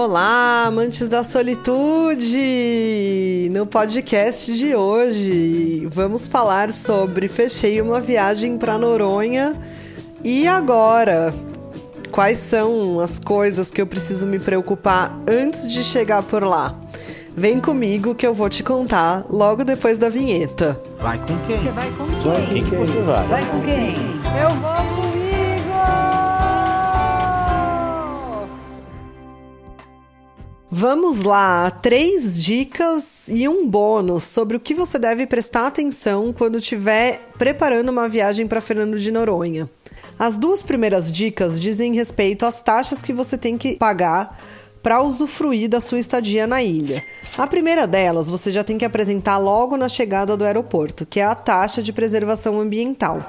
Olá, amantes da solitude! No podcast de hoje, vamos falar sobre fechei uma viagem para Noronha e agora. Quais são as coisas que eu preciso me preocupar antes de chegar por lá? Vem comigo que eu vou te contar logo depois da vinheta. Vai com quem? Você vai com quem? Vai com quem que você vai? Vai com quem? Eu vou Vamos lá, três dicas e um bônus sobre o que você deve prestar atenção quando estiver preparando uma viagem para Fernando de Noronha. As duas primeiras dicas dizem respeito às taxas que você tem que pagar para usufruir da sua estadia na ilha. A primeira delas você já tem que apresentar logo na chegada do aeroporto, que é a taxa de preservação ambiental.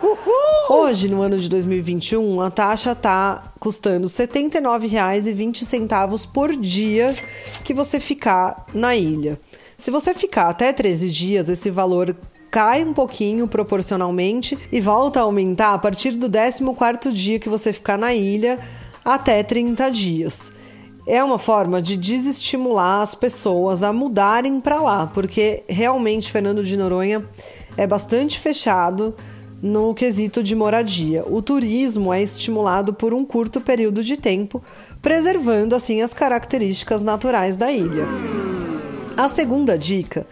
Hoje, no ano de 2021, a taxa está custando R$ 79,20 por dia que você ficar na ilha. Se você ficar até 13 dias, esse valor cai um pouquinho proporcionalmente e volta a aumentar a partir do 14º dia que você ficar na ilha até 30 dias é uma forma de desestimular as pessoas a mudarem para lá, porque realmente Fernando de Noronha é bastante fechado no quesito de moradia. O turismo é estimulado por um curto período de tempo, preservando assim as características naturais da ilha. A segunda dica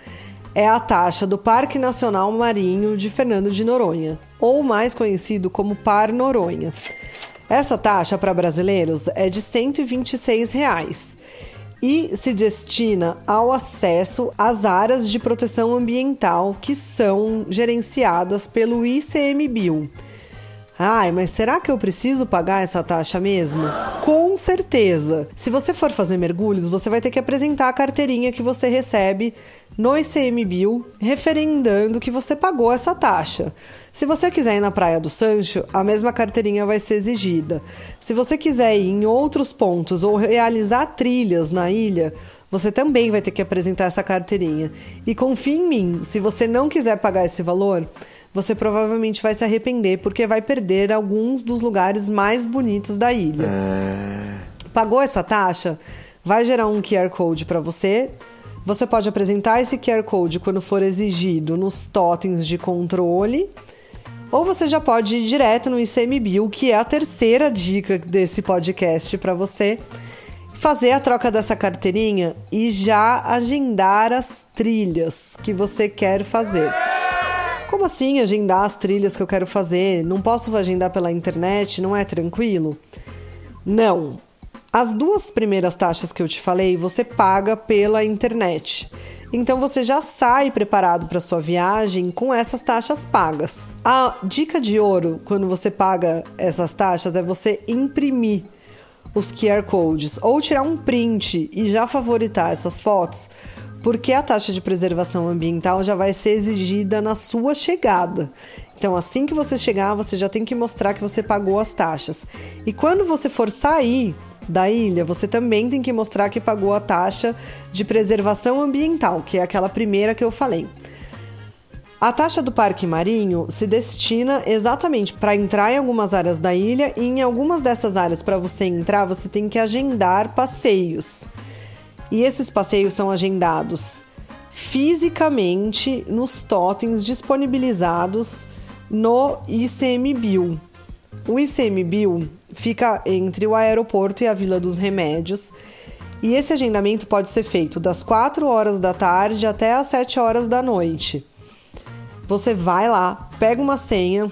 é a taxa do Parque Nacional Marinho de Fernando de Noronha, ou mais conhecido como Par Noronha. Essa taxa para brasileiros é de 126 reais e se destina ao acesso às áreas de proteção ambiental que são gerenciadas pelo ICMBio. Ai, mas será que eu preciso pagar essa taxa mesmo? Com certeza! Se você for fazer mergulhos, você vai ter que apresentar a carteirinha que você recebe no ICMBio, referendando que você pagou essa taxa. Se você quiser ir na Praia do Sancho, a mesma carteirinha vai ser exigida. Se você quiser ir em outros pontos ou realizar trilhas na ilha, você também vai ter que apresentar essa carteirinha. E confie em mim, se você não quiser pagar esse valor, você provavelmente vai se arrepender porque vai perder alguns dos lugares mais bonitos da ilha. É... Pagou essa taxa? Vai gerar um QR Code para você. Você pode apresentar esse QR Code quando for exigido nos totens de controle ou você já pode ir direto no ICMBio, que é a terceira dica desse podcast para você, fazer a troca dessa carteirinha e já agendar as trilhas que você quer fazer. Como assim agendar as trilhas que eu quero fazer? Não posso agendar pela internet? Não é tranquilo? Não. As duas primeiras taxas que eu te falei, você paga pela internet. Então você já sai preparado para sua viagem com essas taxas pagas. A dica de ouro quando você paga essas taxas é você imprimir os QR codes ou tirar um print e já favoritar essas fotos, porque a taxa de preservação ambiental já vai ser exigida na sua chegada. Então, assim que você chegar, você já tem que mostrar que você pagou as taxas. E quando você for sair, da ilha, você também tem que mostrar que pagou a taxa de preservação ambiental, que é aquela primeira que eu falei. A taxa do parque marinho se destina exatamente para entrar em algumas áreas da ilha e em algumas dessas áreas para você entrar, você tem que agendar passeios. E esses passeios são agendados fisicamente nos totens disponibilizados no ICMBio. O ICMBio fica entre o aeroporto e a Vila dos Remédios. E esse agendamento pode ser feito das 4 horas da tarde até as 7 horas da noite. Você vai lá, pega uma senha,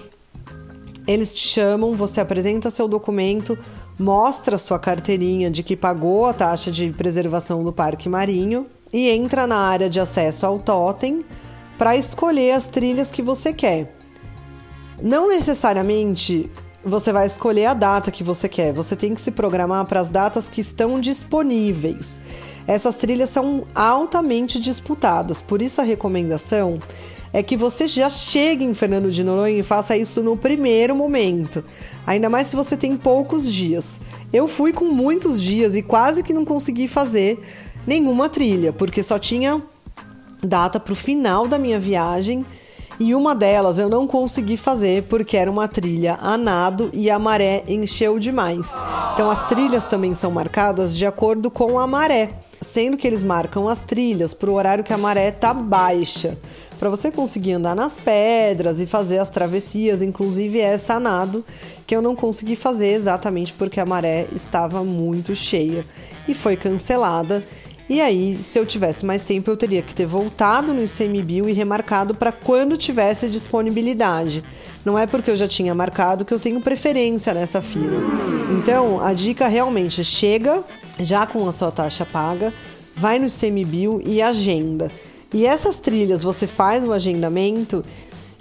eles te chamam, você apresenta seu documento, mostra sua carteirinha de que pagou a taxa de preservação do parque marinho e entra na área de acesso ao totem para escolher as trilhas que você quer. Não necessariamente você vai escolher a data que você quer. Você tem que se programar para as datas que estão disponíveis. Essas trilhas são altamente disputadas, por isso a recomendação é que você já chegue em Fernando de Noronha e faça isso no primeiro momento. Ainda mais se você tem poucos dias. Eu fui com muitos dias e quase que não consegui fazer nenhuma trilha, porque só tinha data para o final da minha viagem E uma delas eu não consegui fazer porque era uma trilha a nado e a maré encheu demais. Então as trilhas também são marcadas de acordo com a maré, sendo que eles marcam as trilhas para o horário que a maré tá baixa. Para você conseguir andar nas pedras e fazer as travessias, inclusive essa a nado, que eu não consegui fazer exatamente porque a maré estava muito cheia e foi cancelada. E aí, se eu tivesse mais tempo, eu teria que ter voltado no ICMBio e remarcado para quando tivesse disponibilidade. Não é porque eu já tinha marcado que eu tenho preferência nessa fila. Então, a dica realmente chega já com a sua taxa paga, vai no ICMBio e agenda. E essas trilhas você faz o agendamento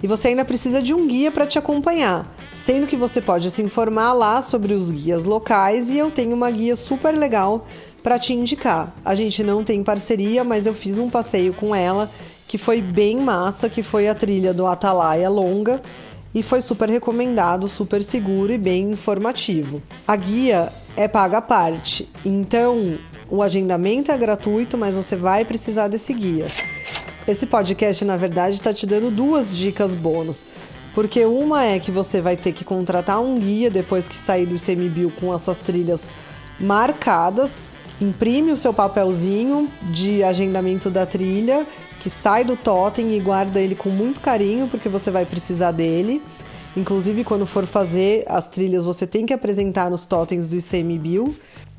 e você ainda precisa de um guia para te acompanhar, sendo que você pode se informar lá sobre os guias locais e eu tenho uma guia super legal para te indicar. A gente não tem parceria, mas eu fiz um passeio com ela que foi bem massa, que foi a trilha do Atalaia longa e foi super recomendado, super seguro e bem informativo. A guia é paga à parte, então o agendamento é gratuito, mas você vai precisar desse guia. Esse podcast, na verdade, está te dando duas dicas bônus. Porque uma é que você vai ter que contratar um guia depois que sair do ICMBio com as suas trilhas marcadas imprime o seu papelzinho de agendamento da trilha, que sai do totem e guarda ele com muito carinho, porque você vai precisar dele. Inclusive, quando for fazer as trilhas, você tem que apresentar nos totens do ICMBio.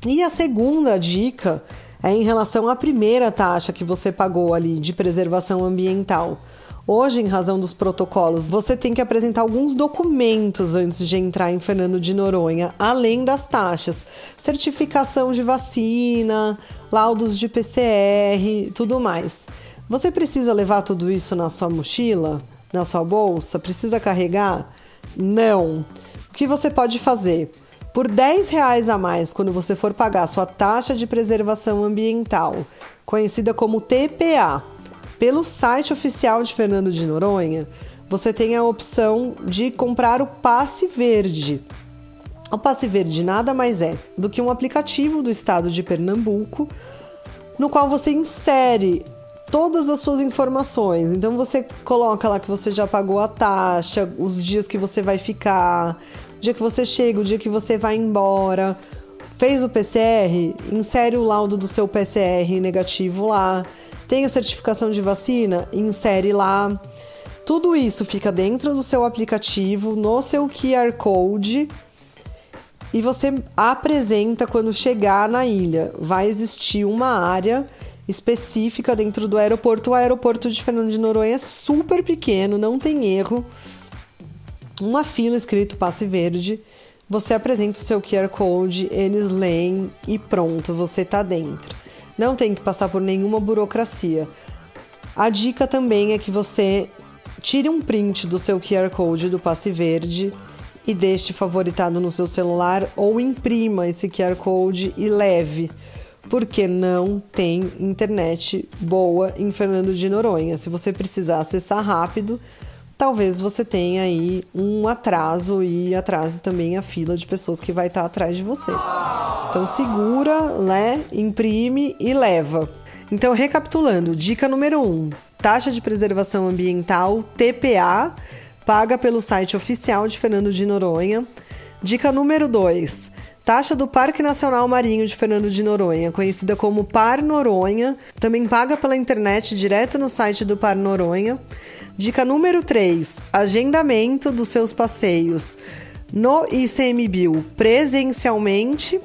E a segunda dica é em relação à primeira taxa que você pagou ali de preservação ambiental. Hoje, em razão dos protocolos, você tem que apresentar alguns documentos antes de entrar em Fernando de Noronha, além das taxas: certificação de vacina, laudos de PCR, tudo mais. Você precisa levar tudo isso na sua mochila, na sua bolsa? Precisa carregar? Não. O que você pode fazer? Por 10 reais a mais, quando você for pagar sua taxa de preservação ambiental, conhecida como TPA, pelo site oficial de Fernando de Noronha, você tem a opção de comprar o passe verde. O passe verde nada mais é do que um aplicativo do estado de Pernambuco, no qual você insere todas as suas informações. Então você coloca lá que você já pagou a taxa, os dias que você vai ficar, o dia que você chega, o dia que você vai embora. Fez o PCR, insere o laudo do seu PCR negativo lá. Tem a certificação de vacina? Insere lá. Tudo isso fica dentro do seu aplicativo, no seu QR Code e você apresenta quando chegar na ilha. Vai existir uma área específica dentro do aeroporto. O aeroporto de Fernando de Noronha é super pequeno, não tem erro. Uma fila escrito passe verde. Você apresenta o seu QR Code, eles leem e pronto, você está dentro não tem que passar por nenhuma burocracia. A dica também é que você tire um print do seu QR Code do passe verde e deixe favoritado no seu celular ou imprima esse QR Code e leve, porque não tem internet boa em Fernando de Noronha. Se você precisar acessar rápido, talvez você tenha aí um atraso e atrase também a fila de pessoas que vai estar atrás de você. Então segura, né, imprime e leva. Então recapitulando, dica número 1, um, taxa de preservação ambiental TPA paga pelo site oficial de Fernando de Noronha. Dica número 2, Taxa do Parque Nacional Marinho de Fernando de Noronha, conhecida como Par Noronha, também paga pela internet direto no site do Par Noronha. Dica número 3: agendamento dos seus passeios no ICMBio presencialmente.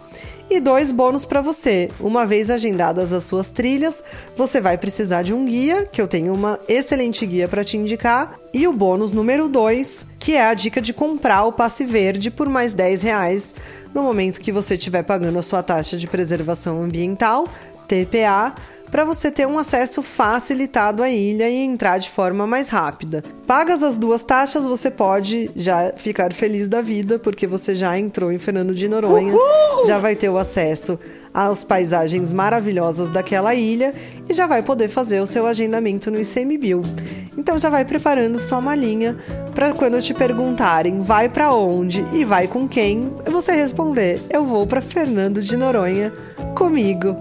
E dois bônus para você. Uma vez agendadas as suas trilhas, você vai precisar de um guia, que eu tenho uma excelente guia para te indicar. E o bônus número 2, que é a dica de comprar o passe verde por mais 10 reais. No momento que você estiver pagando a sua taxa de preservação ambiental, TPA, para você ter um acesso facilitado à ilha e entrar de forma mais rápida. Pagas as duas taxas, você pode já ficar feliz da vida, porque você já entrou em Fernando de Noronha, Uhul! já vai ter o acesso às paisagens maravilhosas daquela ilha e já vai poder fazer o seu agendamento no ICMBio. Então já vai preparando sua malinha para quando te perguntarem vai para onde e vai com quem, você responder: eu vou para Fernando de Noronha comigo.